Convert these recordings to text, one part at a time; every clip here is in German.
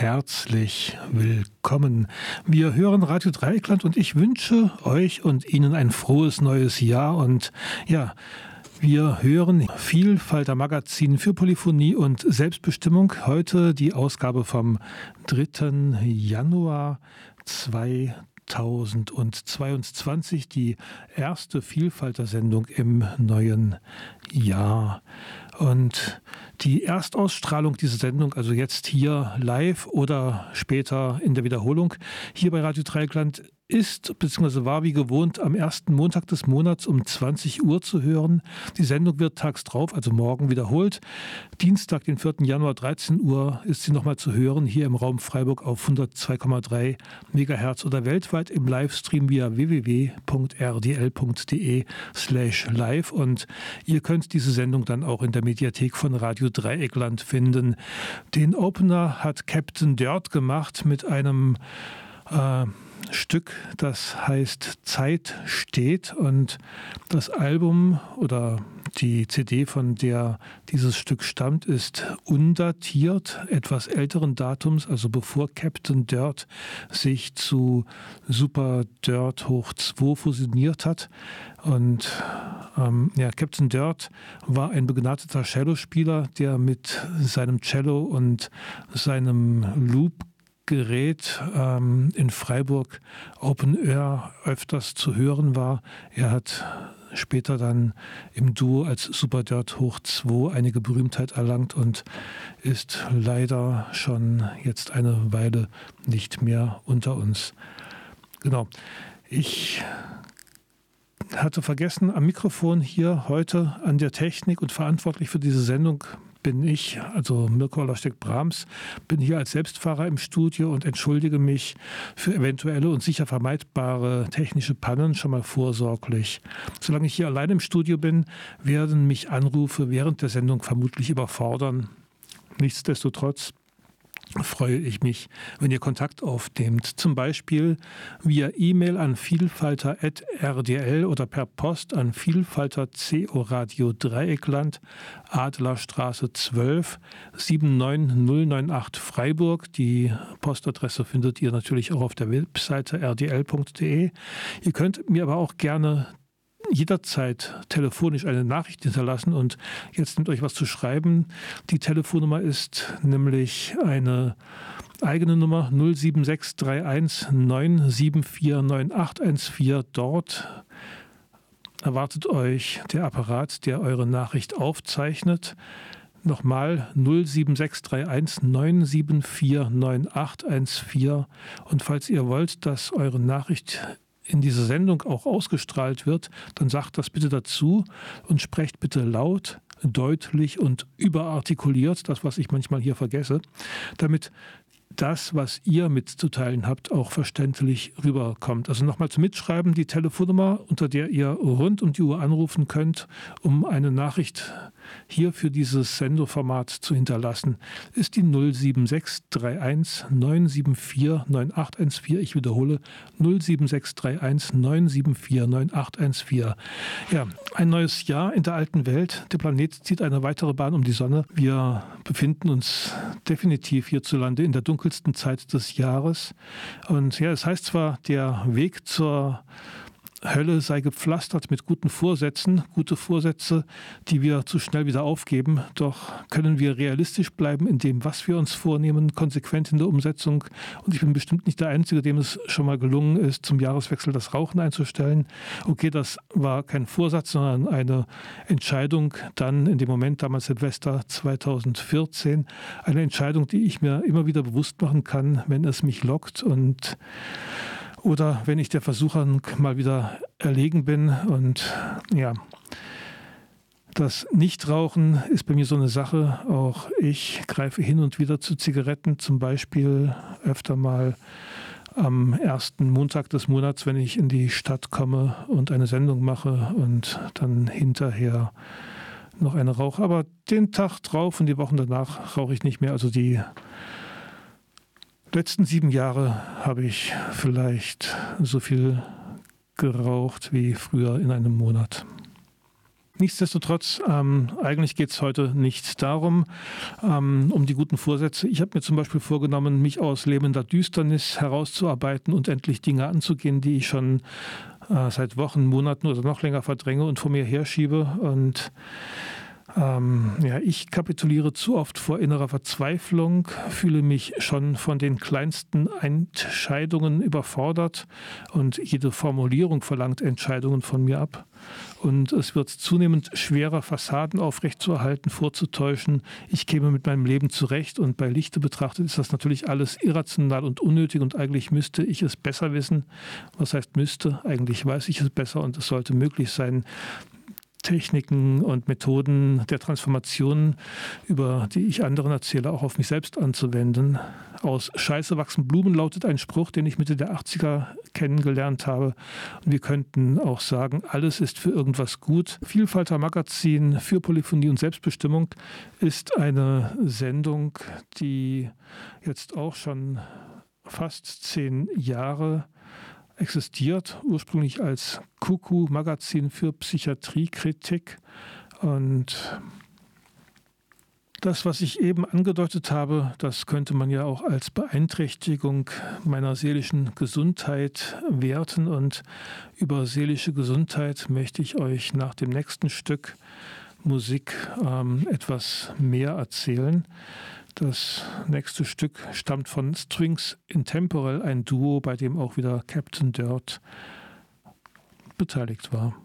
herzlich willkommen. Wir hören Radio Dreieckland und ich wünsche euch und Ihnen ein frohes neues Jahr und ja, wir hören Vielfalter Magazin für Polyphonie und Selbstbestimmung. Heute die Ausgabe vom 3. Januar 2022, die erste Vielfalter-Sendung im neuen Jahr. Und die Erstausstrahlung dieser Sendung, also jetzt hier live oder später in der Wiederholung, hier bei Radio Dreieckland ist bzw. war wie gewohnt am ersten Montag des Monats um 20 Uhr zu hören. Die Sendung wird tags drauf, also morgen wiederholt. Dienstag, den 4. Januar 13 Uhr ist sie nochmal zu hören hier im Raum Freiburg auf 102,3 MHz oder weltweit im Livestream via www.rdl.de slash live und ihr könnt diese Sendung dann auch in der Mediathek von Radio Dreieckland finden. Den Opener hat Captain Dirt gemacht mit einem äh, Stück, das heißt Zeit steht und das Album oder die CD, von der dieses Stück stammt, ist undatiert, etwas älteren Datums, also bevor Captain Dirt sich zu Super Dirt hoch 2 fusioniert hat. Und ähm, ja, Captain Dirt war ein begnadeter Cellospieler, der mit seinem Cello und seinem Loop Gerät ähm, in Freiburg Open Air öfters zu hören war. Er hat später dann im Duo als Super Dirt Hoch 2 einige Berühmtheit erlangt und ist leider schon jetzt eine Weile nicht mehr unter uns. Genau. Ich hatte vergessen, am Mikrofon hier heute an der Technik und verantwortlich für diese Sendung bin ich, also Mirko Loschtek-Brahms, bin hier als Selbstfahrer im Studio und entschuldige mich für eventuelle und sicher vermeidbare technische Pannen schon mal vorsorglich. Solange ich hier allein im Studio bin, werden mich Anrufe während der Sendung vermutlich überfordern. Nichtsdestotrotz freue ich mich, wenn ihr Kontakt aufnehmt. Zum Beispiel via E-Mail an vielfalter.rdl oder per Post an Vielfalter CO Radio Dreieckland, Adlerstraße 12, 79098 Freiburg. Die Postadresse findet ihr natürlich auch auf der Webseite rdl.de. Ihr könnt mir aber auch gerne jederzeit telefonisch eine Nachricht hinterlassen und jetzt nimmt euch was zu schreiben. Die Telefonnummer ist nämlich eine eigene Nummer 07631 9749814. Dort erwartet euch der Apparat, der eure Nachricht aufzeichnet. Nochmal 07631 9749814. Und falls ihr wollt, dass eure Nachricht in dieser Sendung auch ausgestrahlt wird, dann sagt das bitte dazu und sprecht bitte laut, deutlich und überartikuliert, das, was ich manchmal hier vergesse, damit das, was ihr mitzuteilen habt, auch verständlich rüberkommt. Also nochmal zum Mitschreiben die Telefonnummer, unter der ihr rund um die Uhr anrufen könnt, um eine Nachricht hier für dieses Sendeformat zu hinterlassen, ist die 07631 974 9814. Ich wiederhole 07631 974 9814. Ja, ein neues Jahr in der alten Welt. Der Planet zieht eine weitere Bahn um die Sonne. Wir befinden uns definitiv hierzulande in der dunkelsten Zeit des Jahres. Und ja, es heißt zwar, der Weg zur Hölle sei gepflastert mit guten Vorsätzen, gute Vorsätze, die wir zu schnell wieder aufgeben. Doch können wir realistisch bleiben in dem, was wir uns vornehmen, konsequent in der Umsetzung. Und ich bin bestimmt nicht der Einzige, dem es schon mal gelungen ist, zum Jahreswechsel das Rauchen einzustellen. Okay, das war kein Vorsatz, sondern eine Entscheidung dann in dem Moment, damals Silvester 2014. Eine Entscheidung, die ich mir immer wieder bewusst machen kann, wenn es mich lockt und oder wenn ich der Versuchung mal wieder erlegen bin und ja, das Nichtrauchen ist bei mir so eine Sache. Auch ich greife hin und wieder zu Zigaretten, zum Beispiel öfter mal am ersten Montag des Monats, wenn ich in die Stadt komme und eine Sendung mache und dann hinterher noch eine rauche. Aber den Tag drauf und die Wochen danach rauche ich nicht mehr. Also die letzten sieben Jahre habe ich vielleicht so viel geraucht wie früher in einem Monat. Nichtsdestotrotz, ähm, eigentlich geht es heute nicht darum, ähm, um die guten Vorsätze. Ich habe mir zum Beispiel vorgenommen, mich aus lebender Düsternis herauszuarbeiten und endlich Dinge anzugehen, die ich schon äh, seit Wochen, Monaten oder noch länger verdränge und vor mir herschiebe. Und ähm, ja, ich kapituliere zu oft vor innerer Verzweiflung, fühle mich schon von den kleinsten Entscheidungen überfordert und jede Formulierung verlangt Entscheidungen von mir ab. Und es wird zunehmend schwerer, Fassaden aufrechtzuerhalten, vorzutäuschen. Ich käme mit meinem Leben zurecht und bei Lichte betrachtet ist das natürlich alles irrational und unnötig und eigentlich müsste ich es besser wissen. Was heißt müsste? Eigentlich weiß ich es besser und es sollte möglich sein, Techniken und Methoden der Transformation, über die ich anderen erzähle, auch auf mich selbst anzuwenden. Aus Scheiße wachsen Blumen lautet ein Spruch, den ich Mitte der 80er kennengelernt habe. Und wir könnten auch sagen, alles ist für irgendwas gut. Vielfalter Magazin für Polyphonie und Selbstbestimmung ist eine Sendung, die jetzt auch schon fast zehn Jahre existiert, ursprünglich als Kuku-Magazin für Psychiatriekritik. Und das, was ich eben angedeutet habe, das könnte man ja auch als Beeinträchtigung meiner seelischen Gesundheit werten. Und über seelische Gesundheit möchte ich euch nach dem nächsten Stück Musik ähm, etwas mehr erzählen. Das nächste Stück stammt von Strings Intemporal, ein Duo, bei dem auch wieder Captain Dirt beteiligt war.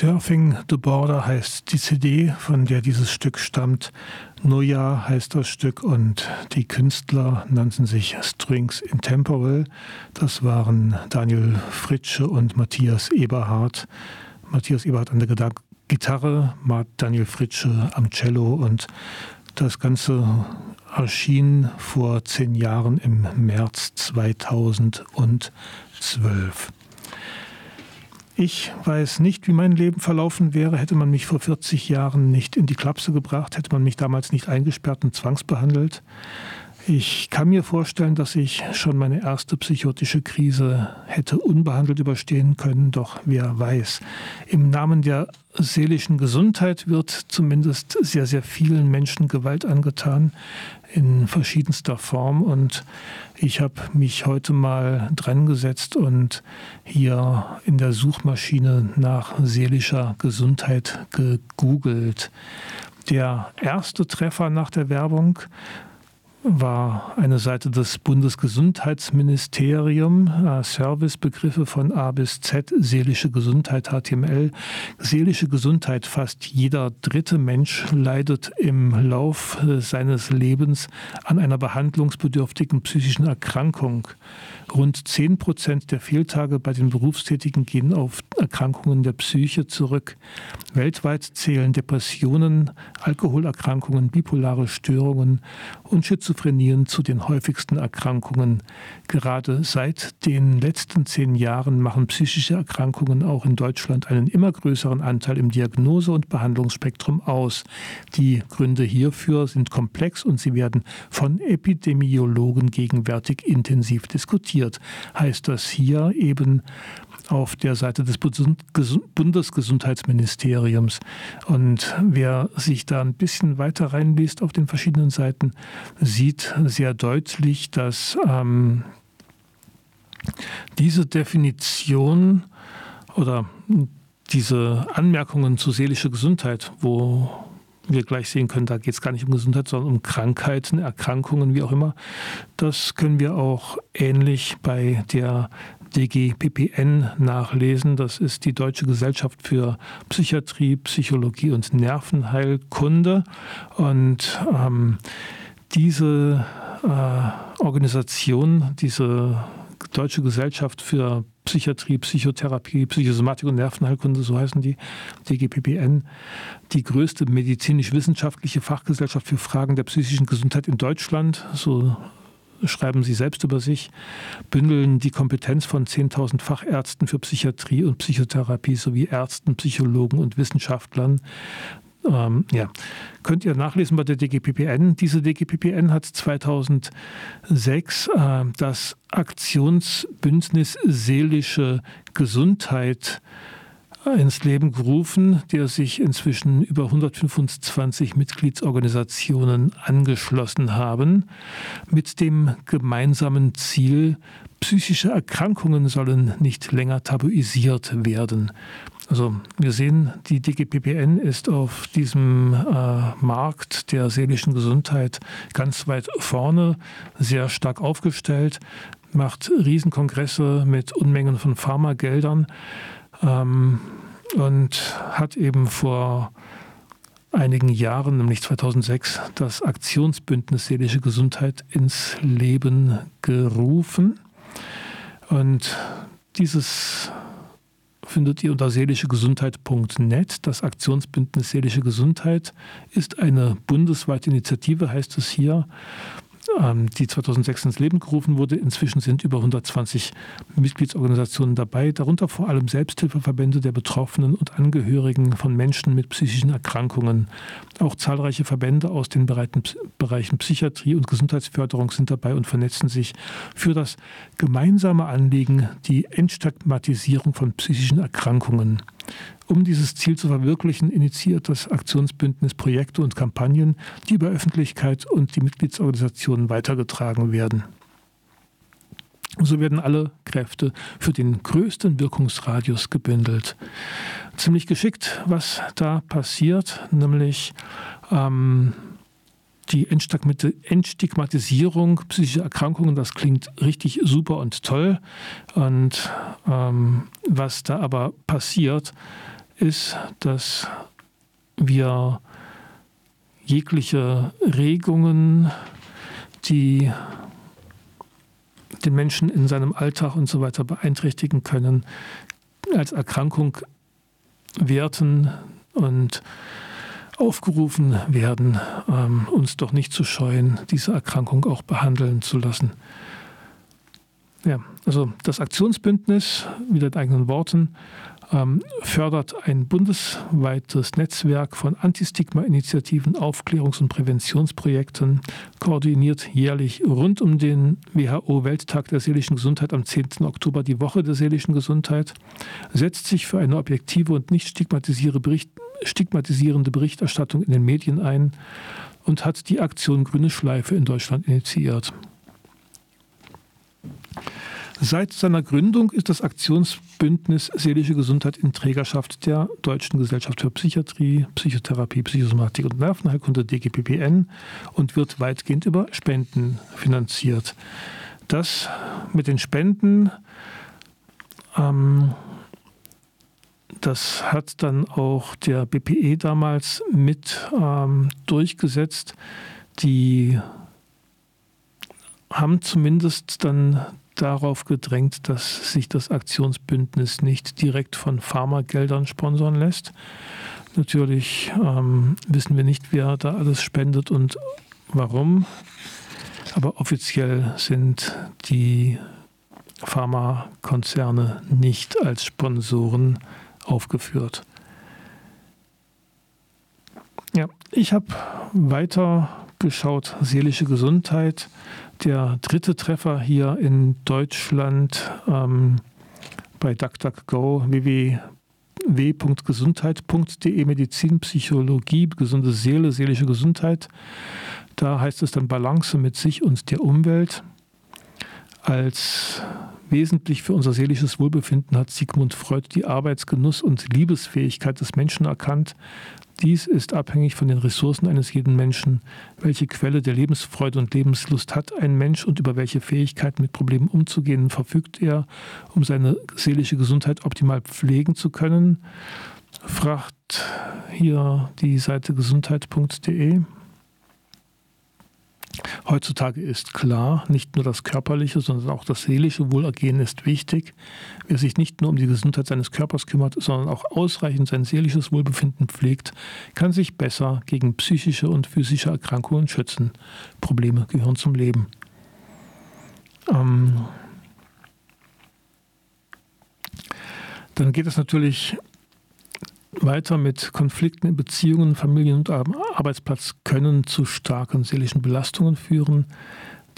Surfing the Border heißt die CD, von der dieses Stück stammt. Neujahr heißt das Stück und die Künstler nannten sich Strings Intemporal. Das waren Daniel Fritsche und Matthias Eberhardt. Matthias Eberhardt an der Gitarre, Daniel Fritsche am Cello und das Ganze erschien vor zehn Jahren im März 2012. Ich weiß nicht, wie mein Leben verlaufen wäre, hätte man mich vor 40 Jahren nicht in die Klapse gebracht, hätte man mich damals nicht eingesperrt und zwangsbehandelt. Ich kann mir vorstellen, dass ich schon meine erste psychotische Krise hätte unbehandelt überstehen können, doch wer weiß. Im Namen der seelischen Gesundheit wird zumindest sehr, sehr vielen Menschen Gewalt angetan in verschiedenster Form. Und ich habe mich heute mal dran gesetzt und hier in der Suchmaschine nach seelischer Gesundheit gegoogelt. Der erste Treffer nach der Werbung war eine Seite des Bundesgesundheitsministerium, äh, Servicebegriffe von A bis Z, seelische Gesundheit, HTML. Seelische Gesundheit, fast jeder dritte Mensch leidet im Lauf seines Lebens an einer behandlungsbedürftigen psychischen Erkrankung. Rund 10 Prozent der Fehltage bei den Berufstätigen gehen auf Erkrankungen der Psyche zurück. Weltweit zählen Depressionen, Alkoholerkrankungen, bipolare Störungen und Schizophrenien zu den häufigsten Erkrankungen. Gerade seit den letzten zehn Jahren machen psychische Erkrankungen auch in Deutschland einen immer größeren Anteil im Diagnose- und Behandlungsspektrum aus. Die Gründe hierfür sind komplex und sie werden von Epidemiologen gegenwärtig intensiv diskutiert. Heißt das hier eben auf der Seite des Bundesgesundheitsministeriums. Und wer sich da ein bisschen weiter reinliest auf den verschiedenen Seiten, sieht sehr deutlich, dass ähm, diese Definition oder diese Anmerkungen zu seelischer Gesundheit, wo wir gleich sehen können, da geht es gar nicht um Gesundheit, sondern um Krankheiten, Erkrankungen, wie auch immer. Das können wir auch ähnlich bei der DGPPN nachlesen. Das ist die Deutsche Gesellschaft für Psychiatrie, Psychologie und Nervenheilkunde. Und ähm, diese äh, Organisation, diese Deutsche Gesellschaft für Psychiatrie, Psychotherapie, Psychosomatik und Nervenheilkunde, so heißen die, DGPPN, die größte medizinisch-wissenschaftliche Fachgesellschaft für Fragen der psychischen Gesundheit in Deutschland, so schreiben Sie selbst über sich, bündeln die Kompetenz von 10.000 Fachärzten für Psychiatrie und Psychotherapie sowie Ärzten, Psychologen und Wissenschaftlern. Ähm, ja, könnt ihr nachlesen bei der DGPPN. Diese DGPPN hat 2006 äh, das Aktionsbündnis Seelische Gesundheit ins Leben gerufen, der sich inzwischen über 125 Mitgliedsorganisationen angeschlossen haben, mit dem gemeinsamen Ziel, psychische Erkrankungen sollen nicht länger tabuisiert werden. Also wir sehen, die DGPPN ist auf diesem äh, Markt der seelischen Gesundheit ganz weit vorne, sehr stark aufgestellt, macht Riesenkongresse mit Unmengen von Pharmageldern ähm, und hat eben vor einigen Jahren, nämlich 2006, das Aktionsbündnis Seelische Gesundheit ins Leben gerufen. Und dieses findet ihr unter seelischegesundheit.net. Das Aktionsbündnis Seelische Gesundheit ist eine bundesweite Initiative, heißt es hier, die 2006 ins Leben gerufen wurde. Inzwischen sind über 120 Mitgliedsorganisationen dabei, darunter vor allem Selbsthilfeverbände der Betroffenen und Angehörigen von Menschen mit psychischen Erkrankungen. Auch zahlreiche Verbände aus den Bereichen Psychiatrie und Gesundheitsförderung sind dabei und vernetzen sich für das gemeinsame Anliegen, die Entstigmatisierung von psychischen Erkrankungen. Um dieses Ziel zu verwirklichen, initiiert das Aktionsbündnis Projekte und Kampagnen, die über Öffentlichkeit und die Mitgliedsorganisationen weitergetragen werden. So werden alle Kräfte für den größten Wirkungsradius gebündelt. Ziemlich geschickt, was da passiert, nämlich ähm, die Entstigmatisierung psychischer Erkrankungen, das klingt richtig super und toll. Und ähm, was da aber passiert, ist, dass wir jegliche Regungen, die den Menschen in seinem Alltag und so weiter beeinträchtigen können, als Erkrankung werten und aufgerufen werden, ähm, uns doch nicht zu scheuen, diese Erkrankung auch behandeln zu lassen. Ja, also das Aktionsbündnis, wieder in eigenen Worten, fördert ein bundesweites Netzwerk von Antistigma-Initiativen, Aufklärungs- und Präventionsprojekten, koordiniert jährlich rund um den WHO-Welttag der seelischen Gesundheit am 10. Oktober die Woche der seelischen Gesundheit, setzt sich für eine objektive und nicht stigmatisierende Berichterstattung in den Medien ein und hat die Aktion Grüne Schleife in Deutschland initiiert. Seit seiner Gründung ist das Aktionsbündnis Seelische Gesundheit in Trägerschaft der Deutschen Gesellschaft für Psychiatrie, Psychotherapie, Psychosomatik und Nervenheilkunde DGPPN und wird weitgehend über Spenden finanziert. Das mit den Spenden, ähm, das hat dann auch der BPE damals mit ähm, durchgesetzt. Die haben zumindest dann darauf gedrängt, dass sich das Aktionsbündnis nicht direkt von Pharmageldern sponsern lässt. Natürlich ähm, wissen wir nicht, wer da alles spendet und warum. Aber offiziell sind die Pharmakonzerne nicht als Sponsoren aufgeführt. Ja, ich habe weiter geschaut, seelische Gesundheit der dritte Treffer hier in Deutschland ähm, bei DuckDuckGo www.gesundheit.de Medizin, Psychologie, gesunde Seele, seelische Gesundheit. Da heißt es dann Balance mit sich und der Umwelt. Als wesentlich für unser seelisches Wohlbefinden hat Sigmund Freud die Arbeitsgenuss und Liebesfähigkeit des Menschen erkannt, dies ist abhängig von den Ressourcen eines jeden Menschen. Welche Quelle der Lebensfreude und Lebenslust hat ein Mensch und über welche Fähigkeiten mit Problemen umzugehen verfügt er, um seine seelische Gesundheit optimal pflegen zu können? Fragt hier die Seite gesundheit.de. Heutzutage ist klar, nicht nur das körperliche, sondern auch das seelische Wohlergehen ist wichtig. Wer sich nicht nur um die Gesundheit seines Körpers kümmert, sondern auch ausreichend sein seelisches Wohlbefinden pflegt, kann sich besser gegen psychische und physische Erkrankungen schützen. Probleme gehören zum Leben. Ähm dann geht es natürlich weiter mit Konflikten in Beziehungen, Familien und Arbeitsplatz können zu starken seelischen Belastungen führen.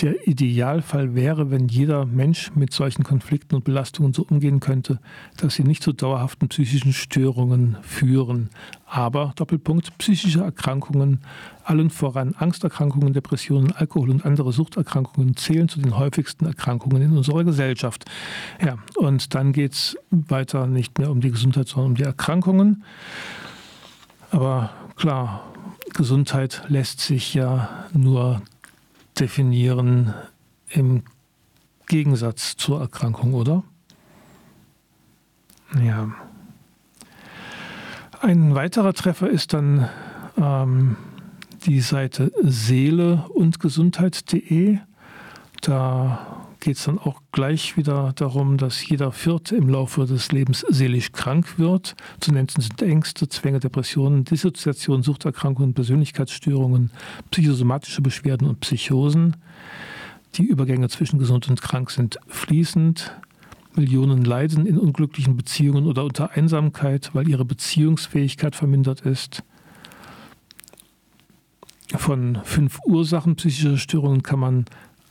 Der Idealfall wäre, wenn jeder Mensch mit solchen Konflikten und Belastungen so umgehen könnte, dass sie nicht zu dauerhaften psychischen Störungen führen. Aber, Doppelpunkt, psychische Erkrankungen, allen voran Angsterkrankungen, Depressionen, Alkohol und andere Suchterkrankungen zählen zu den häufigsten Erkrankungen in unserer Gesellschaft. Ja, und dann geht es weiter nicht mehr um die Gesundheit, sondern um die Erkrankungen. Aber klar, Gesundheit lässt sich ja nur definieren im Gegensatz zur Erkrankung, oder? Ja. Ein weiterer Treffer ist dann ähm, die Seite Seele und Gesundheit.de. Da geht es dann auch gleich wieder darum, dass jeder Vierte im Laufe des Lebens seelisch krank wird. Zu nennen sind Ängste, Zwänge, Depressionen, Dissoziation, Suchterkrankungen, Persönlichkeitsstörungen, psychosomatische Beschwerden und Psychosen. Die Übergänge zwischen gesund und krank sind fließend. Millionen leiden in unglücklichen Beziehungen oder unter Einsamkeit, weil ihre Beziehungsfähigkeit vermindert ist. Von fünf Ursachen psychischer Störungen kann man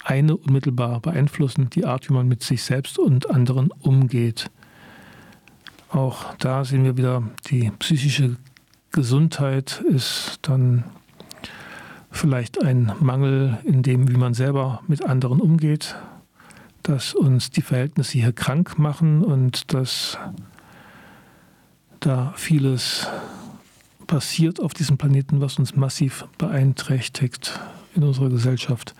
eine unmittelbar beeinflussen, die Art, wie man mit sich selbst und anderen umgeht. Auch da sehen wir wieder, die psychische Gesundheit ist dann vielleicht ein Mangel in dem, wie man selber mit anderen umgeht, dass uns die Verhältnisse hier krank machen und dass da vieles passiert auf diesem Planeten, was uns massiv beeinträchtigt in unserer Gesellschaft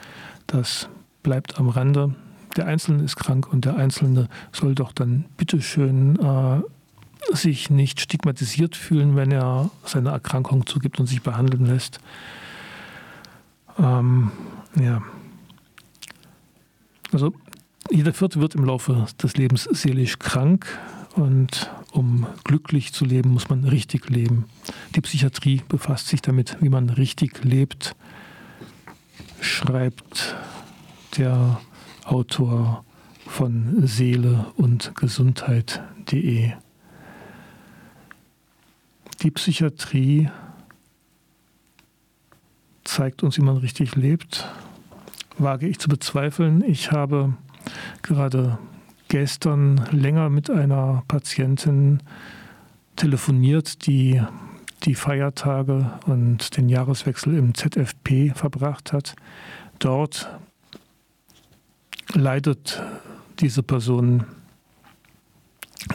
das bleibt am Rande. Der Einzelne ist krank und der Einzelne soll doch dann bitteschön äh, sich nicht stigmatisiert fühlen, wenn er seine Erkrankung zugibt und sich behandeln lässt. Ähm, ja. Also jeder Vierte wird im Laufe des Lebens seelisch krank und um glücklich zu leben, muss man richtig leben. Die Psychiatrie befasst sich damit, wie man richtig lebt, schreibt der Autor von Seele und Gesundheit.de. Die Psychiatrie zeigt uns, wie man richtig lebt, wage ich zu bezweifeln. Ich habe gerade gestern länger mit einer Patientin telefoniert, die die Feiertage und den Jahreswechsel im ZFP verbracht hat. Dort leidet diese Person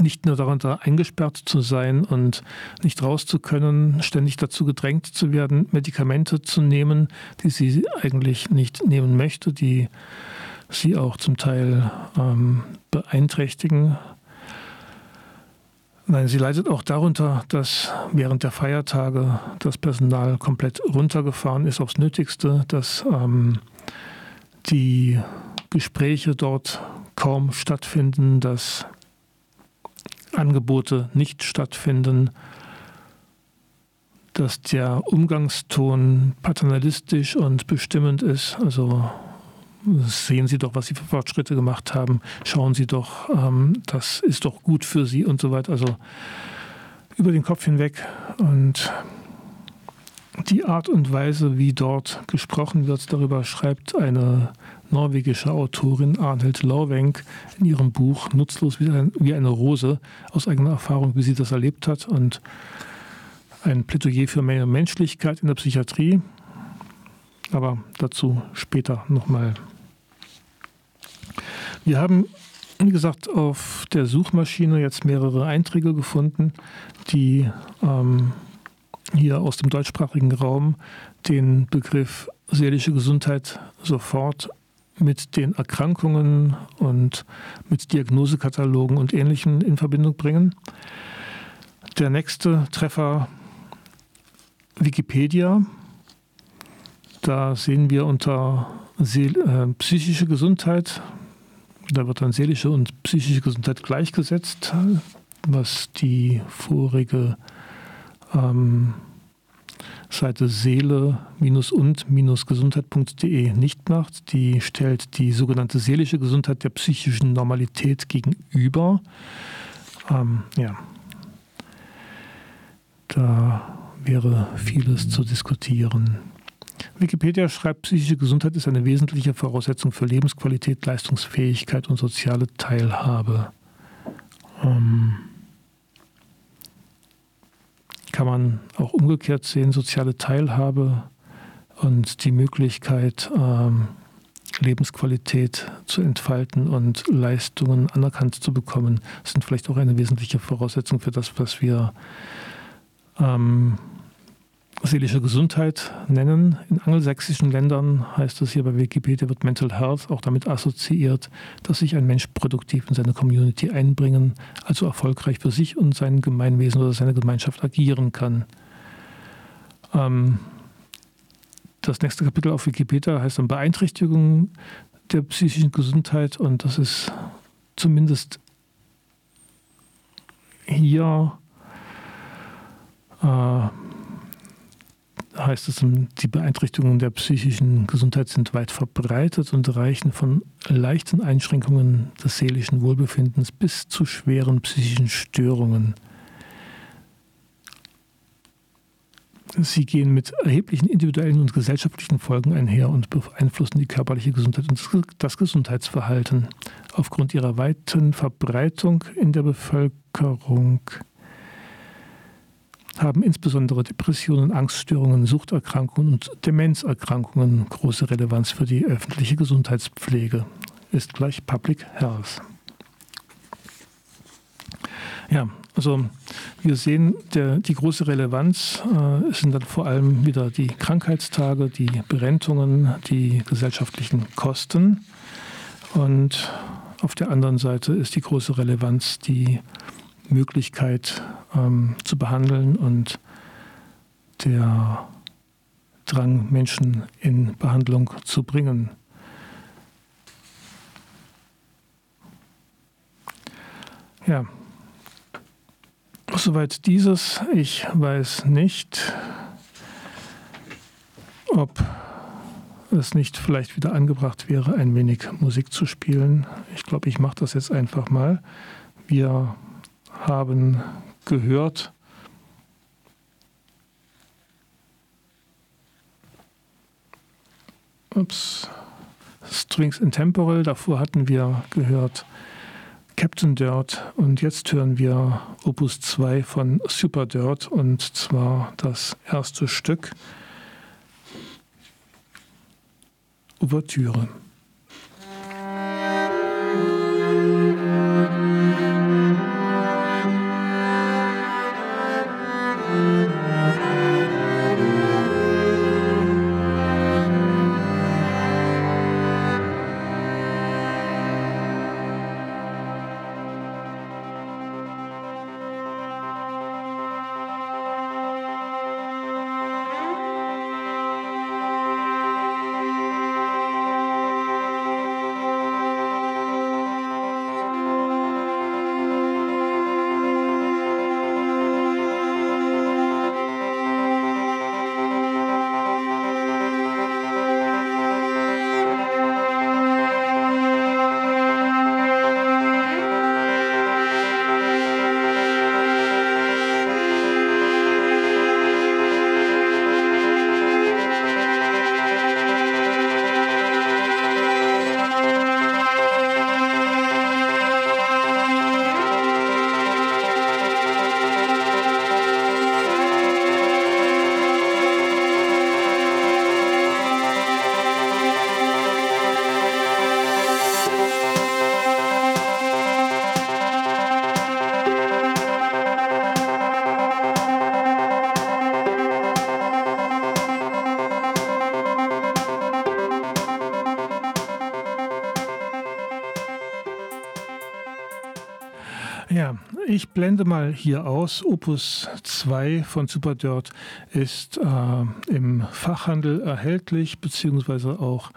nicht nur darunter eingesperrt zu sein und nicht raus zu können, ständig dazu gedrängt zu werden, Medikamente zu nehmen, die sie eigentlich nicht nehmen möchte, die sie auch zum Teil ähm, beeinträchtigen. Nein, sie leidet auch darunter, dass während der Feiertage das Personal komplett runtergefahren ist aufs Nötigste, dass ähm, die Gespräche dort kaum stattfinden, dass Angebote nicht stattfinden, dass der Umgangston paternalistisch und bestimmend ist. Also sehen Sie doch, was Sie für Fortschritte gemacht haben, schauen Sie doch, ähm, das ist doch gut für Sie und so weiter. Also über den Kopf hinweg und die Art und Weise, wie dort gesprochen wird, darüber schreibt eine norwegische Autorin Arnhild Lauwenk in ihrem Buch Nutzlos wie, wie eine Rose aus eigener Erfahrung, wie sie das erlebt hat und ein Plädoyer für mehr Menschlichkeit in der Psychiatrie. Aber dazu später nochmal. Wir haben, wie gesagt, auf der Suchmaschine jetzt mehrere Einträge gefunden, die ähm, hier aus dem deutschsprachigen Raum den Begriff seelische Gesundheit sofort mit den Erkrankungen und mit Diagnosekatalogen und Ähnlichem in Verbindung bringen. Der nächste Treffer Wikipedia. Da sehen wir unter Seel äh, psychische Gesundheit, da wird dann seelische und psychische Gesundheit gleichgesetzt, was die vorige ähm, Seite seele-und-gesundheit.de nicht macht. Die stellt die sogenannte seelische Gesundheit der psychischen Normalität gegenüber. Ähm, ja, da wäre vieles zu diskutieren. Wikipedia schreibt, psychische Gesundheit ist eine wesentliche Voraussetzung für Lebensqualität, Leistungsfähigkeit und soziale Teilhabe. Ähm, kann man auch umgekehrt sehen, soziale Teilhabe und die Möglichkeit, ähm, Lebensqualität zu entfalten und Leistungen anerkannt zu bekommen, sind vielleicht auch eine wesentliche Voraussetzung für das, was wir ähm, seelische Gesundheit nennen. In angelsächsischen Ländern heißt es hier bei Wikipedia, wird Mental Health auch damit assoziiert, dass sich ein Mensch produktiv in seine Community einbringen, also erfolgreich für sich und sein Gemeinwesen oder seine Gemeinschaft agieren kann. Ähm, das nächste Kapitel auf Wikipedia heißt dann Beeinträchtigung der psychischen Gesundheit und das ist zumindest hier äh, heißt es, die Beeinträchtigungen der psychischen Gesundheit sind weit verbreitet und reichen von leichten Einschränkungen des seelischen Wohlbefindens bis zu schweren psychischen Störungen. Sie gehen mit erheblichen individuellen und gesellschaftlichen Folgen einher und beeinflussen die körperliche Gesundheit und das Gesundheitsverhalten. Aufgrund ihrer weiten Verbreitung in der Bevölkerung haben insbesondere Depressionen, Angststörungen, Suchterkrankungen und Demenzerkrankungen große Relevanz für die öffentliche Gesundheitspflege. Ist gleich Public Health. Ja, also wir sehen, der, die große Relevanz äh, sind dann vor allem wieder die Krankheitstage, die Berentungen, die gesellschaftlichen Kosten. Und auf der anderen Seite ist die große Relevanz die Möglichkeit ähm, zu behandeln und der Drang, Menschen in Behandlung zu bringen. Ja, soweit dieses. Ich weiß nicht, ob es nicht vielleicht wieder angebracht wäre, ein wenig Musik zu spielen. Ich glaube, ich mache das jetzt einfach mal. Wir haben gehört, ups, Strings in Temporal, davor hatten wir gehört Captain Dirt und jetzt hören wir Opus 2 von Super Dirt und zwar das erste Stück. Ouvertüre. Ich blende mal hier aus. Opus 2 von Superdirt ist äh, im Fachhandel erhältlich, beziehungsweise auch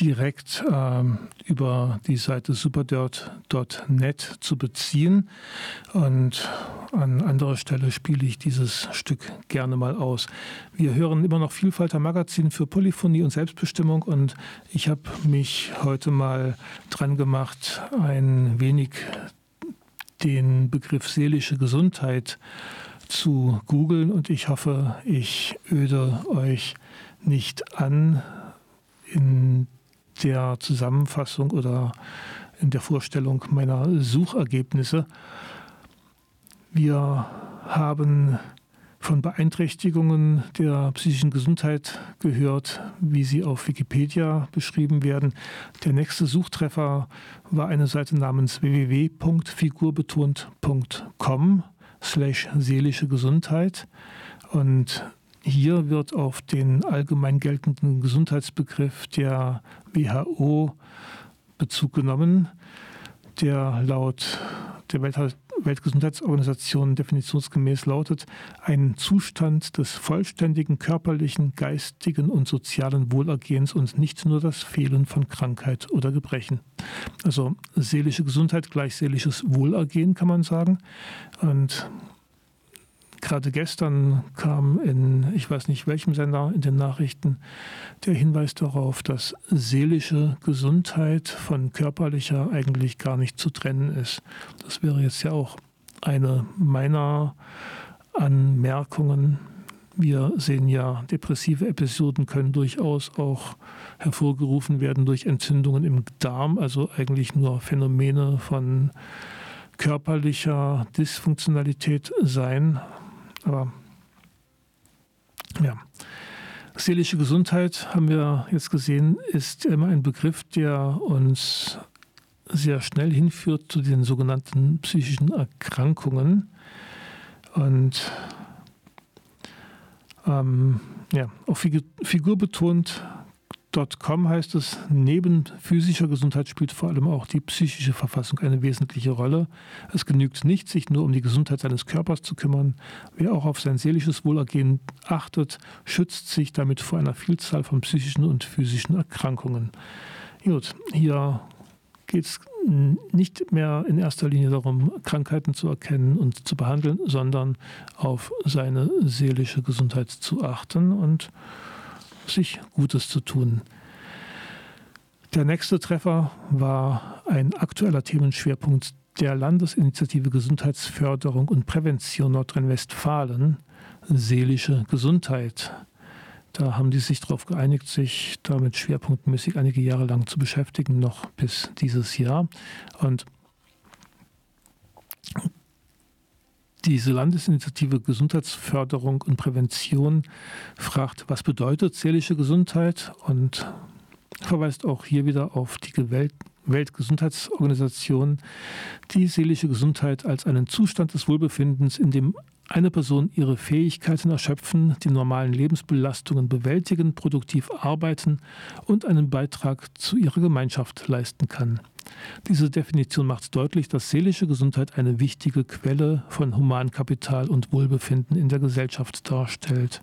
direkt äh, über die Seite superdirt.net zu beziehen. Und an anderer Stelle spiele ich dieses Stück gerne mal aus. Wir hören immer noch Vielfalter Magazin für Polyphonie und Selbstbestimmung und ich habe mich heute mal dran gemacht, ein wenig den Begriff seelische Gesundheit zu googeln und ich hoffe, ich öde euch nicht an in der Zusammenfassung oder in der Vorstellung meiner Suchergebnisse. Wir haben von Beeinträchtigungen der psychischen Gesundheit gehört, wie sie auf Wikipedia beschrieben werden. Der nächste Suchtreffer war eine Seite namens www.figurbetont.com slash seelische Gesundheit. Und hier wird auf den allgemein geltenden Gesundheitsbegriff der WHO Bezug genommen, der laut der Weltgesundheitsorganisation definitionsgemäß lautet, ein Zustand des vollständigen körperlichen, geistigen und sozialen Wohlergehens und nicht nur das Fehlen von Krankheit oder Gebrechen. Also seelische Gesundheit gleich seelisches Wohlergehen kann man sagen. Und Gerade gestern kam in, ich weiß nicht welchem Sender, in den Nachrichten der Hinweis darauf, dass seelische Gesundheit von körperlicher eigentlich gar nicht zu trennen ist. Das wäre jetzt ja auch eine meiner Anmerkungen. Wir sehen ja, depressive Episoden können durchaus auch hervorgerufen werden durch Entzündungen im Darm, also eigentlich nur Phänomene von körperlicher Dysfunktionalität sein. Aber ja, seelische Gesundheit, haben wir jetzt gesehen, ist immer ein Begriff, der uns sehr schnell hinführt zu den sogenannten psychischen Erkrankungen. Und ähm, ja, auch Figur, figurbetont Com heißt es, neben physischer Gesundheit spielt vor allem auch die psychische Verfassung eine wesentliche Rolle. Es genügt nicht, sich nur um die Gesundheit seines Körpers zu kümmern. Wer auch auf sein seelisches Wohlergehen achtet, schützt sich damit vor einer Vielzahl von psychischen und physischen Erkrankungen. Gut, hier geht es nicht mehr in erster Linie darum, Krankheiten zu erkennen und zu behandeln, sondern auf seine seelische Gesundheit zu achten und sich Gutes zu tun. Der nächste Treffer war ein aktueller Themenschwerpunkt der Landesinitiative Gesundheitsförderung und Prävention Nordrhein-Westfalen, seelische Gesundheit. Da haben die sich darauf geeinigt, sich damit schwerpunktmäßig einige Jahre lang zu beschäftigen, noch bis dieses Jahr. Und diese Landesinitiative Gesundheitsförderung und Prävention fragt, was bedeutet seelische Gesundheit? Und verweist auch hier wieder auf die Welt Weltgesundheitsorganisation, die seelische Gesundheit als einen Zustand des Wohlbefindens, in dem eine Person ihre Fähigkeiten erschöpfen, die normalen Lebensbelastungen bewältigen, produktiv arbeiten und einen Beitrag zu ihrer Gemeinschaft leisten kann. Diese Definition macht deutlich, dass seelische Gesundheit eine wichtige Quelle von Humankapital und Wohlbefinden in der Gesellschaft darstellt.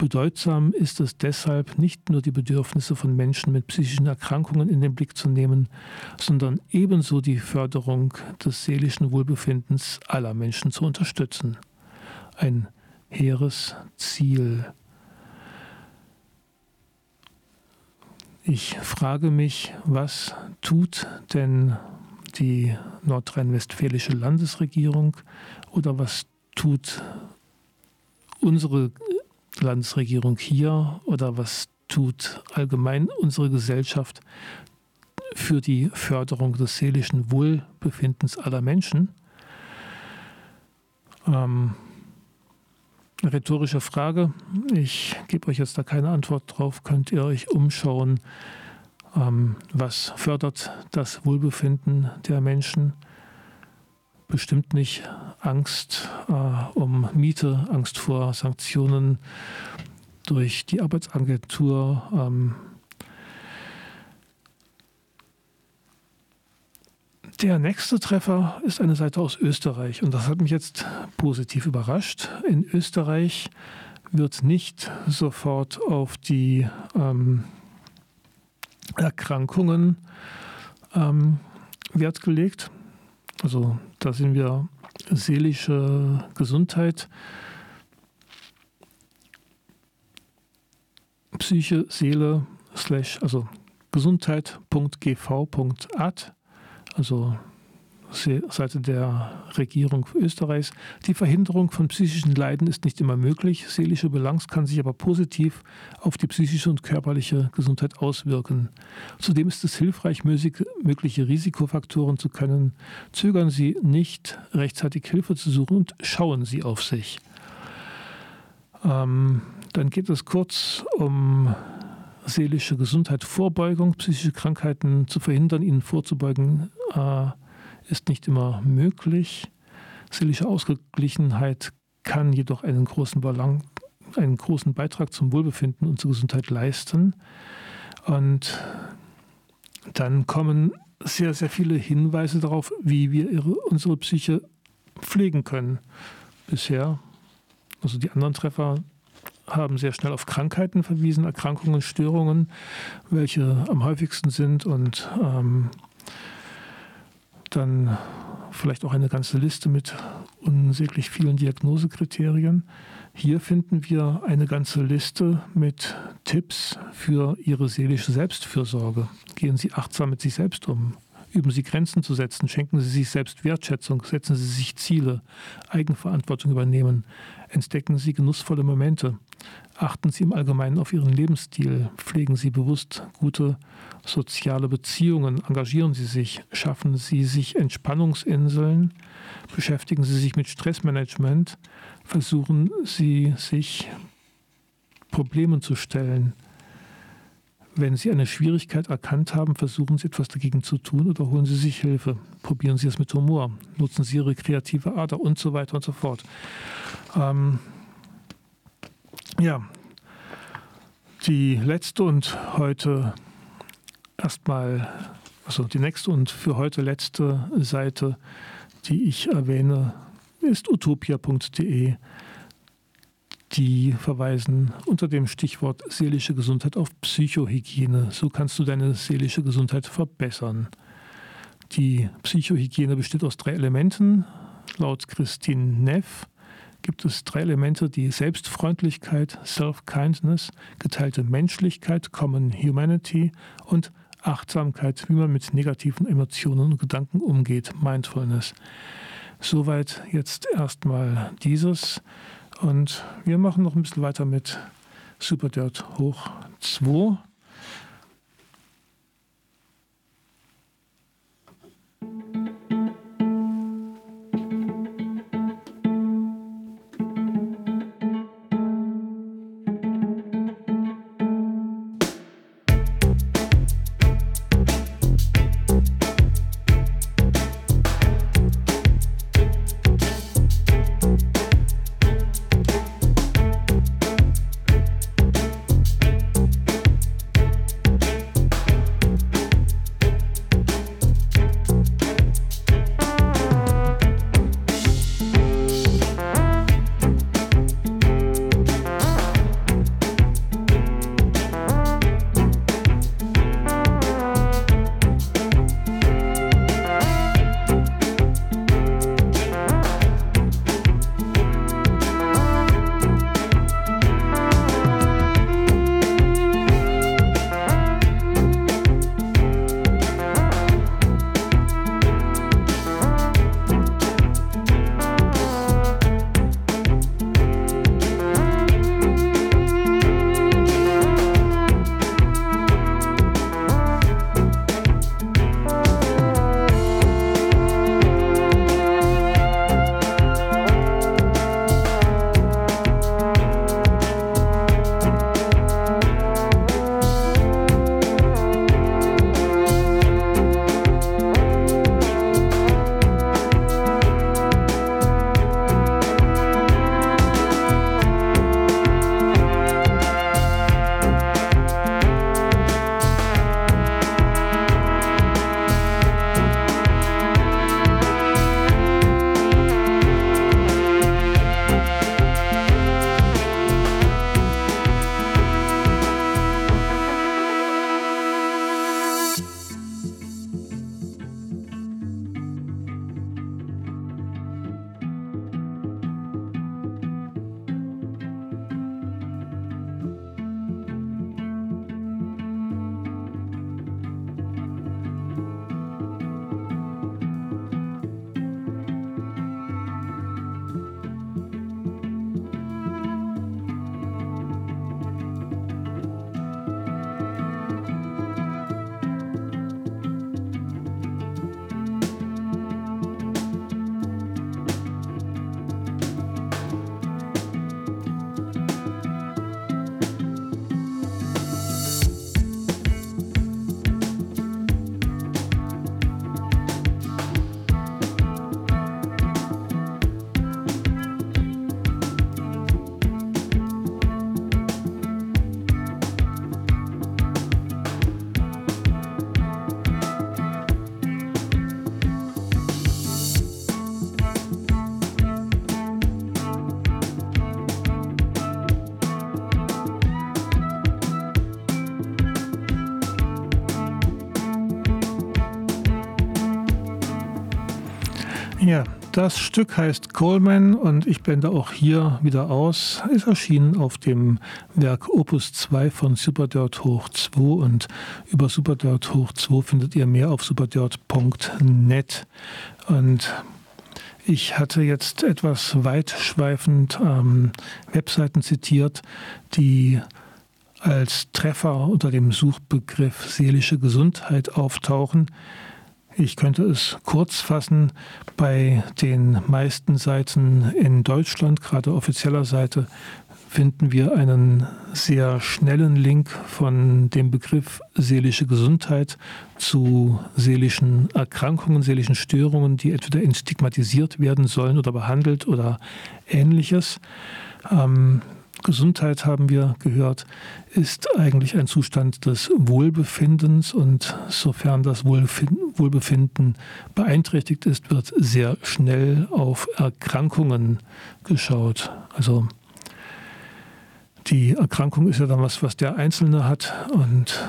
Bedeutsam ist es deshalb, nicht nur die Bedürfnisse von Menschen mit psychischen Erkrankungen in den Blick zu nehmen, sondern ebenso die Förderung des seelischen Wohlbefindens aller Menschen zu unterstützen. Ein hehres Ziel. Ich frage mich, was tut denn die nordrhein-westfälische Landesregierung oder was tut unsere Landesregierung hier oder was tut allgemein unsere Gesellschaft für die Förderung des seelischen Wohlbefindens aller Menschen? Ähm, rhetorische Frage. Ich gebe euch jetzt da keine Antwort drauf. Könnt ihr euch umschauen, ähm, was fördert das Wohlbefinden der Menschen? Bestimmt nicht Angst äh, um Miete, Angst vor Sanktionen durch die Arbeitsagentur. Ähm, Der nächste Treffer ist eine Seite aus Österreich und das hat mich jetzt positiv überrascht. In Österreich wird nicht sofort auf die ähm, Erkrankungen ähm, Wert gelegt, also da sind wir seelische Gesundheit, Psyche, Seele, slash, also gesundheit.gv.at, also Seite der Regierung Österreichs. Die Verhinderung von psychischen Leiden ist nicht immer möglich. Seelische Balance kann sich aber positiv auf die psychische und körperliche Gesundheit auswirken. Zudem ist es hilfreich, mögliche Risikofaktoren zu kennen. Zögern Sie nicht, rechtzeitig Hilfe zu suchen und schauen Sie auf sich. Ähm, dann geht es kurz um seelische Gesundheit, Vorbeugung, psychische Krankheiten zu verhindern, ihnen vorzubeugen. Äh, ist nicht immer möglich. Seelische Ausgeglichenheit kann jedoch einen großen, Balance, einen großen Beitrag zum Wohlbefinden und zur Gesundheit leisten. Und dann kommen sehr, sehr viele Hinweise darauf, wie wir ihre, unsere Psyche pflegen können. Bisher, also die anderen Treffer haben sehr schnell auf Krankheiten verwiesen, Erkrankungen, Störungen, welche am häufigsten sind und ähm, dann vielleicht auch eine ganze Liste mit unsäglich vielen Diagnosekriterien. Hier finden wir eine ganze Liste mit Tipps für Ihre seelische Selbstfürsorge. Gehen Sie achtsam mit sich selbst um. Üben Sie Grenzen zu setzen, schenken Sie sich selbst Wertschätzung, setzen Sie sich Ziele, Eigenverantwortung übernehmen, entdecken Sie genussvolle Momente, achten Sie im Allgemeinen auf Ihren Lebensstil, pflegen Sie bewusst gute soziale Beziehungen, engagieren Sie sich, schaffen Sie sich Entspannungsinseln, beschäftigen Sie sich mit Stressmanagement, versuchen Sie sich Problemen zu stellen, wenn Sie eine Schwierigkeit erkannt haben, versuchen Sie etwas dagegen zu tun oder holen Sie sich Hilfe. Probieren Sie es mit Humor. Nutzen Sie Ihre kreative Ader und so weiter und so fort. Ähm, ja, Die letzte und heute erstmal, also die nächste und für heute letzte Seite, die ich erwähne, ist utopia.de. Die verweisen unter dem Stichwort seelische Gesundheit auf Psychohygiene. So kannst du deine seelische Gesundheit verbessern. Die Psychohygiene besteht aus drei Elementen. Laut Christine Neff gibt es drei Elemente, die Selbstfreundlichkeit, Self-Kindness, geteilte Menschlichkeit, Common Humanity und Achtsamkeit, wie man mit negativen Emotionen und Gedanken umgeht, Mindfulness. Soweit jetzt erstmal dieses. Und wir machen noch ein bisschen weiter mit Superdirt hoch 2. Ja, das Stück heißt Coleman und ich blende auch hier wieder aus. Ist erschienen auf dem Werk Opus 2 von Superdirt hoch 2 und über Superdirt hoch 2 findet ihr mehr auf superdirt.net. Und ich hatte jetzt etwas weitschweifend ähm, Webseiten zitiert, die als Treffer unter dem Suchbegriff seelische Gesundheit auftauchen. Ich könnte es kurz fassen. Bei den meisten Seiten in Deutschland, gerade offizieller Seite, finden wir einen sehr schnellen Link von dem Begriff seelische Gesundheit zu seelischen Erkrankungen, seelischen Störungen, die entweder entstigmatisiert werden sollen oder behandelt oder ähnliches. Ähm, Gesundheit haben wir gehört, ist eigentlich ein Zustand des Wohlbefindens und sofern das Wohlbefinden beeinträchtigt ist, wird sehr schnell auf Erkrankungen geschaut. Also die Erkrankung ist ja dann was, was der Einzelne hat und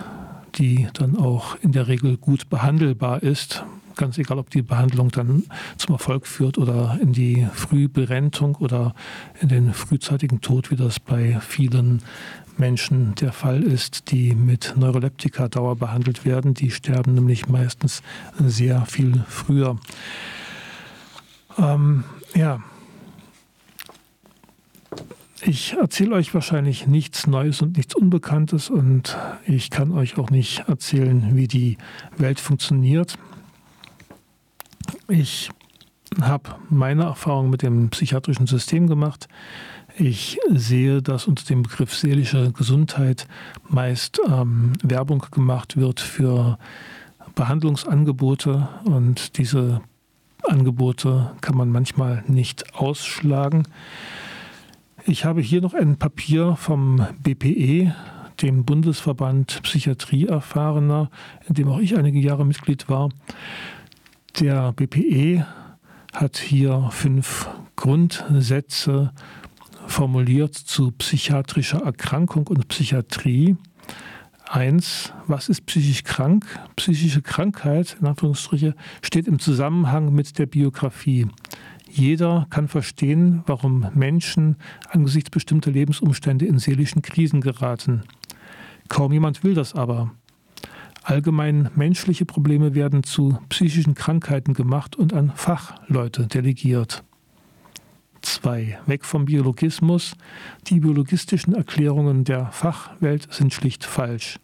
die dann auch in der Regel gut behandelbar ist ganz egal, ob die Behandlung dann zum Erfolg führt oder in die Frühberentung oder in den frühzeitigen Tod, wie das bei vielen Menschen der Fall ist, die mit Neuroleptika Dauer behandelt werden. Die sterben nämlich meistens sehr viel früher. Ähm, ja, ich erzähle euch wahrscheinlich nichts Neues und nichts Unbekanntes und ich kann euch auch nicht erzählen, wie die Welt funktioniert. Ich habe meine Erfahrung mit dem psychiatrischen System gemacht. Ich sehe, dass unter dem Begriff seelische Gesundheit meist ähm, Werbung gemacht wird für Behandlungsangebote und diese Angebote kann man manchmal nicht ausschlagen. Ich habe hier noch ein Papier vom BPE, dem Bundesverband Psychiatrieerfahrener, in dem auch ich einige Jahre Mitglied war. Der BPE hat hier fünf Grundsätze formuliert zu psychiatrischer Erkrankung und Psychiatrie. Eins, was ist psychisch krank? Psychische Krankheit, in Anführungsstriche, steht im Zusammenhang mit der Biografie. Jeder kann verstehen, warum Menschen angesichts bestimmter Lebensumstände in seelischen Krisen geraten. Kaum jemand will das aber. Allgemein menschliche Probleme werden zu psychischen Krankheiten gemacht und an Fachleute delegiert. 2. Weg vom Biologismus. Die biologistischen Erklärungen der Fachwelt sind schlicht falsch.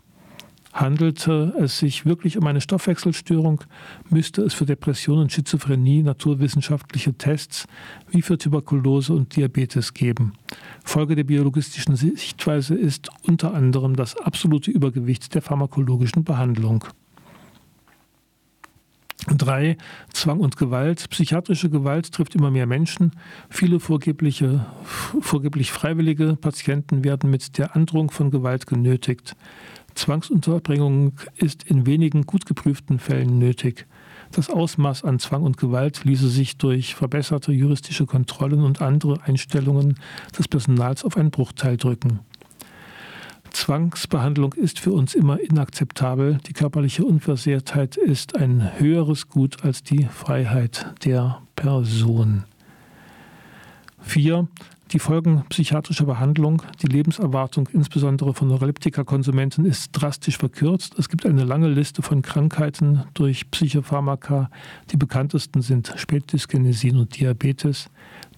Handelte es sich wirklich um eine Stoffwechselstörung, müsste es für Depression und Schizophrenie naturwissenschaftliche Tests wie für Tuberkulose und Diabetes geben. Folge der biologistischen Sichtweise ist unter anderem das absolute Übergewicht der pharmakologischen Behandlung. 3. Zwang und Gewalt. Psychiatrische Gewalt trifft immer mehr Menschen. Viele vorgebliche, vorgeblich freiwillige Patienten werden mit der Androhung von Gewalt genötigt. Zwangsunterbringung ist in wenigen gut geprüften Fällen nötig. Das Ausmaß an Zwang und Gewalt ließe sich durch verbesserte juristische Kontrollen und andere Einstellungen des Personals auf einen Bruchteil drücken. Zwangsbehandlung ist für uns immer inakzeptabel. Die körperliche Unversehrtheit ist ein höheres Gut als die Freiheit der Person. 4. Die Folgen psychiatrischer Behandlung, die Lebenserwartung insbesondere von Neuroleptika-Konsumenten ist drastisch verkürzt. Es gibt eine lange Liste von Krankheiten durch Psychopharmaka. Die bekanntesten sind Spätdyskinesie und Diabetes.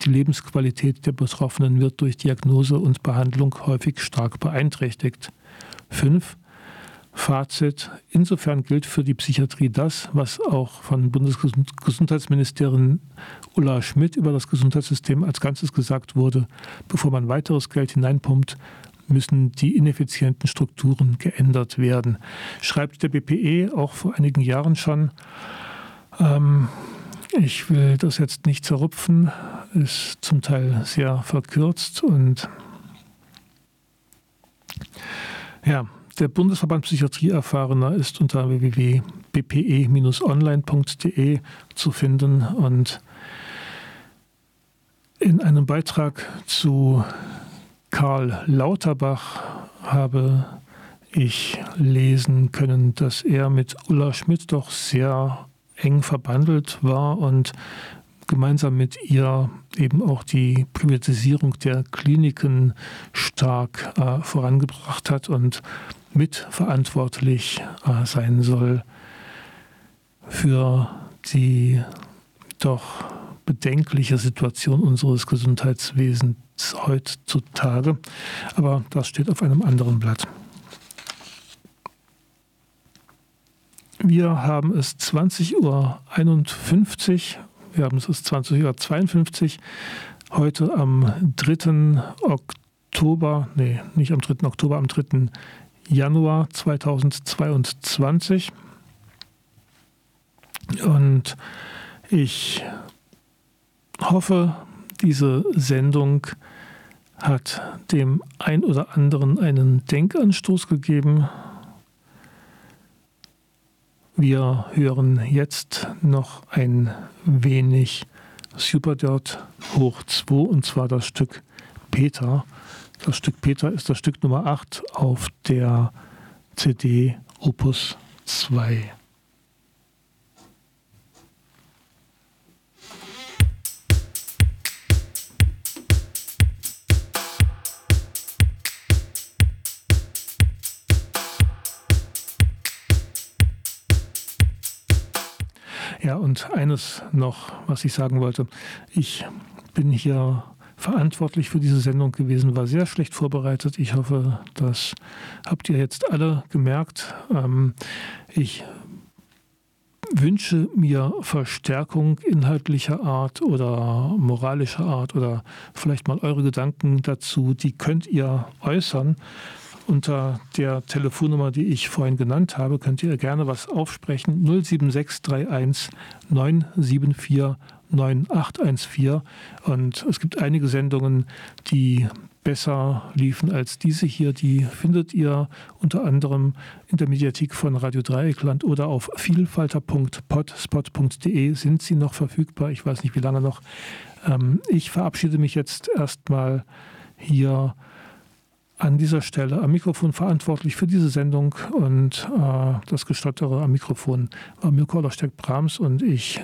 Die Lebensqualität der Betroffenen wird durch Diagnose und Behandlung häufig stark beeinträchtigt. 5. Fazit. Insofern gilt für die Psychiatrie das, was auch von Bundesgesundheitsministerin Ulla Schmidt über das Gesundheitssystem als Ganzes gesagt wurde. Bevor man weiteres Geld hineinpumpt, müssen die ineffizienten Strukturen geändert werden. Schreibt der BPE auch vor einigen Jahren schon. Ähm, ich will das jetzt nicht zerrupfen, ist zum Teil sehr verkürzt und ja, der Bundesverband Psychiatrieerfahrener ist unter www.bpe-online.de zu finden und in einem Beitrag zu Karl Lauterbach habe ich lesen können, dass er mit Ulla Schmidt doch sehr eng verbandelt war und gemeinsam mit ihr eben auch die Privatisierung der Kliniken stark äh, vorangebracht hat und mitverantwortlich äh, sein soll für die doch bedenkliche Situation unseres Gesundheitswesens heutzutage. Aber das steht auf einem anderen Blatt. Wir haben es 20.51 Uhr, wir haben es 20.52 Uhr, heute am 3. Oktober, nee, nicht am 3. Oktober, am 3. Januar 2022. Und ich hoffe, diese Sendung hat dem ein oder anderen einen Denkanstoß gegeben. Wir hören jetzt noch ein wenig Superdirt hoch 2 und zwar das Stück Peter. Das Stück Peter ist das Stück Nummer 8 auf der CD Opus 2. Ja, und eines noch, was ich sagen wollte. Ich bin hier verantwortlich für diese Sendung gewesen, war sehr schlecht vorbereitet. Ich hoffe, das habt ihr jetzt alle gemerkt. Ähm, ich wünsche mir Verstärkung inhaltlicher Art oder moralischer Art oder vielleicht mal eure Gedanken dazu, die könnt ihr äußern. Unter der Telefonnummer, die ich vorhin genannt habe, könnt ihr gerne was aufsprechen. 07631 974 9814. Und es gibt einige Sendungen, die besser liefen als diese hier. Die findet ihr unter anderem in der Mediathek von Radio Dreieckland oder auf vielfalter.potspot.de sind sie noch verfügbar. Ich weiß nicht, wie lange noch. Ähm, ich verabschiede mich jetzt erstmal hier an dieser Stelle am Mikrofon verantwortlich für diese Sendung und äh, das Gestottere am Mikrofon war Mirko Ollersteck-Brahms und ich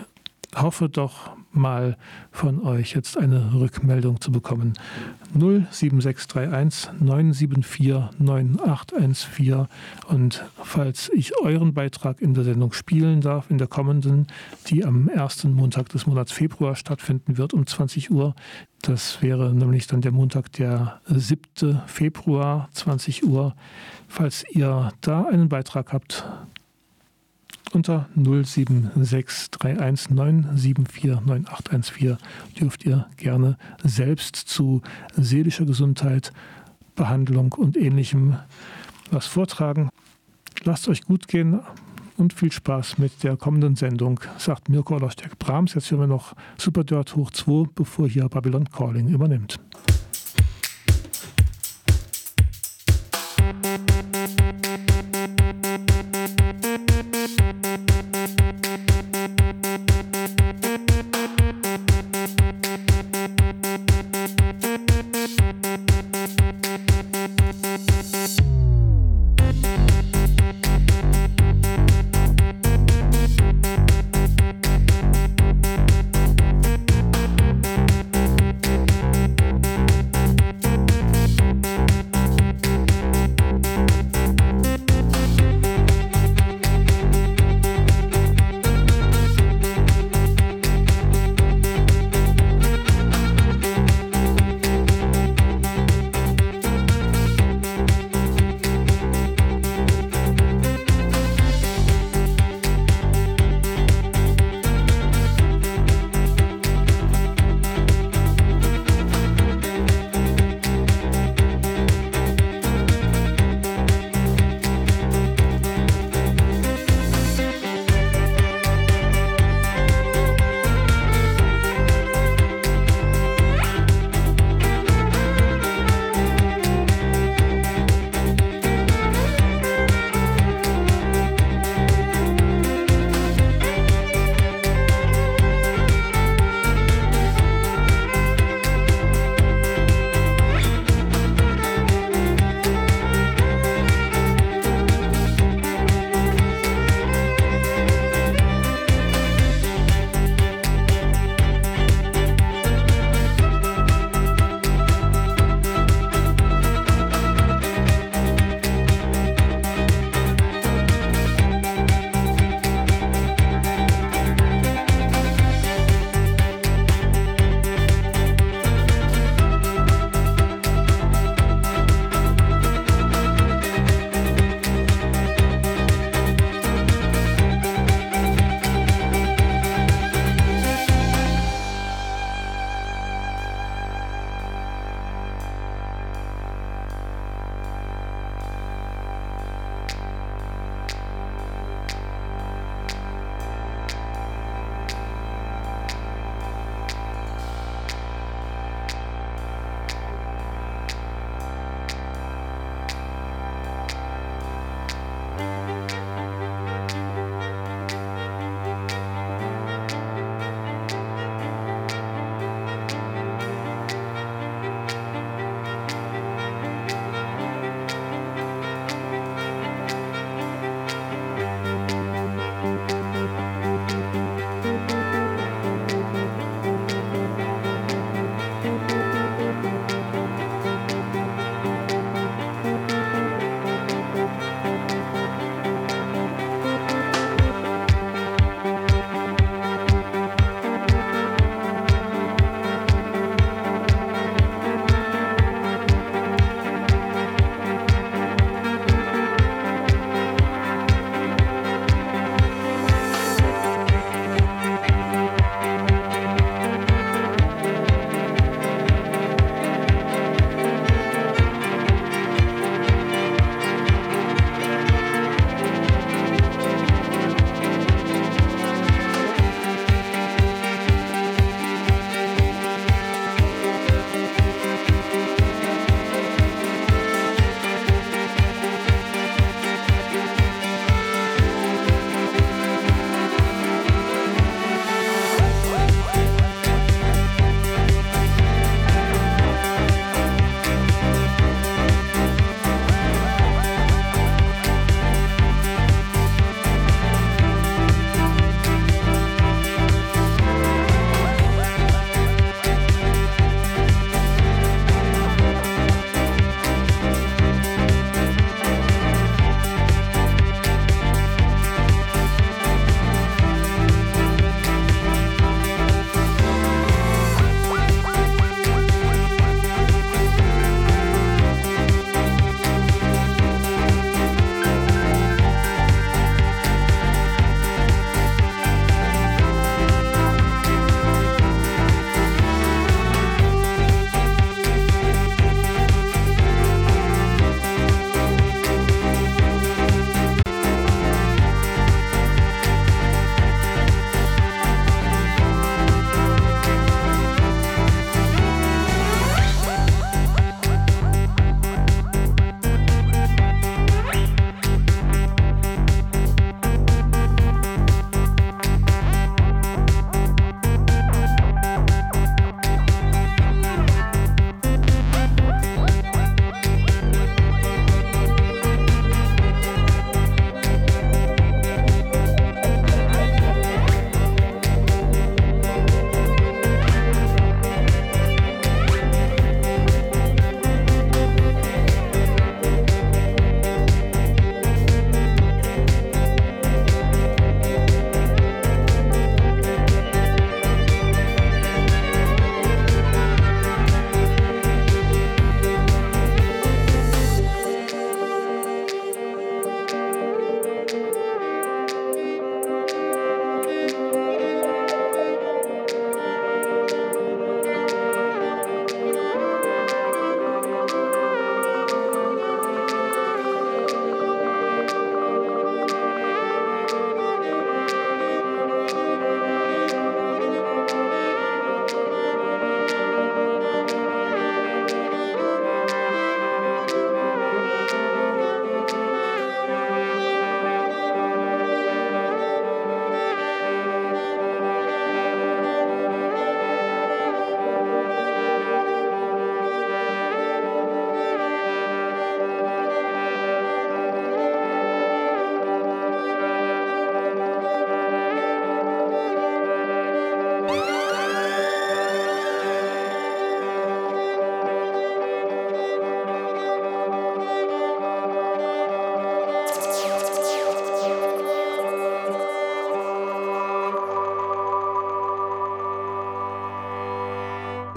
hoffe doch mal von euch jetzt eine Rückmeldung zu bekommen. 07631 974 9814 und falls ich euren Beitrag in der Sendung spielen darf, in der kommenden, die am ersten Montag des Monats Februar stattfinden wird um 20 Uhr, das wäre nämlich dann der Montag, der 7. Februar, 20 Uhr. Falls ihr da einen Beitrag habt, unter 0763197499814 dürft ihr gerne selbst zu seelischer Gesundheit, Behandlung und ähnlichem was vortragen. Lasst euch gut gehen und viel Spaß mit der kommenden Sendung, sagt Mirko Ollersteck Brahms. Jetzt hören wir noch Super Dirt hoch 2, bevor hier Babylon Calling übernimmt.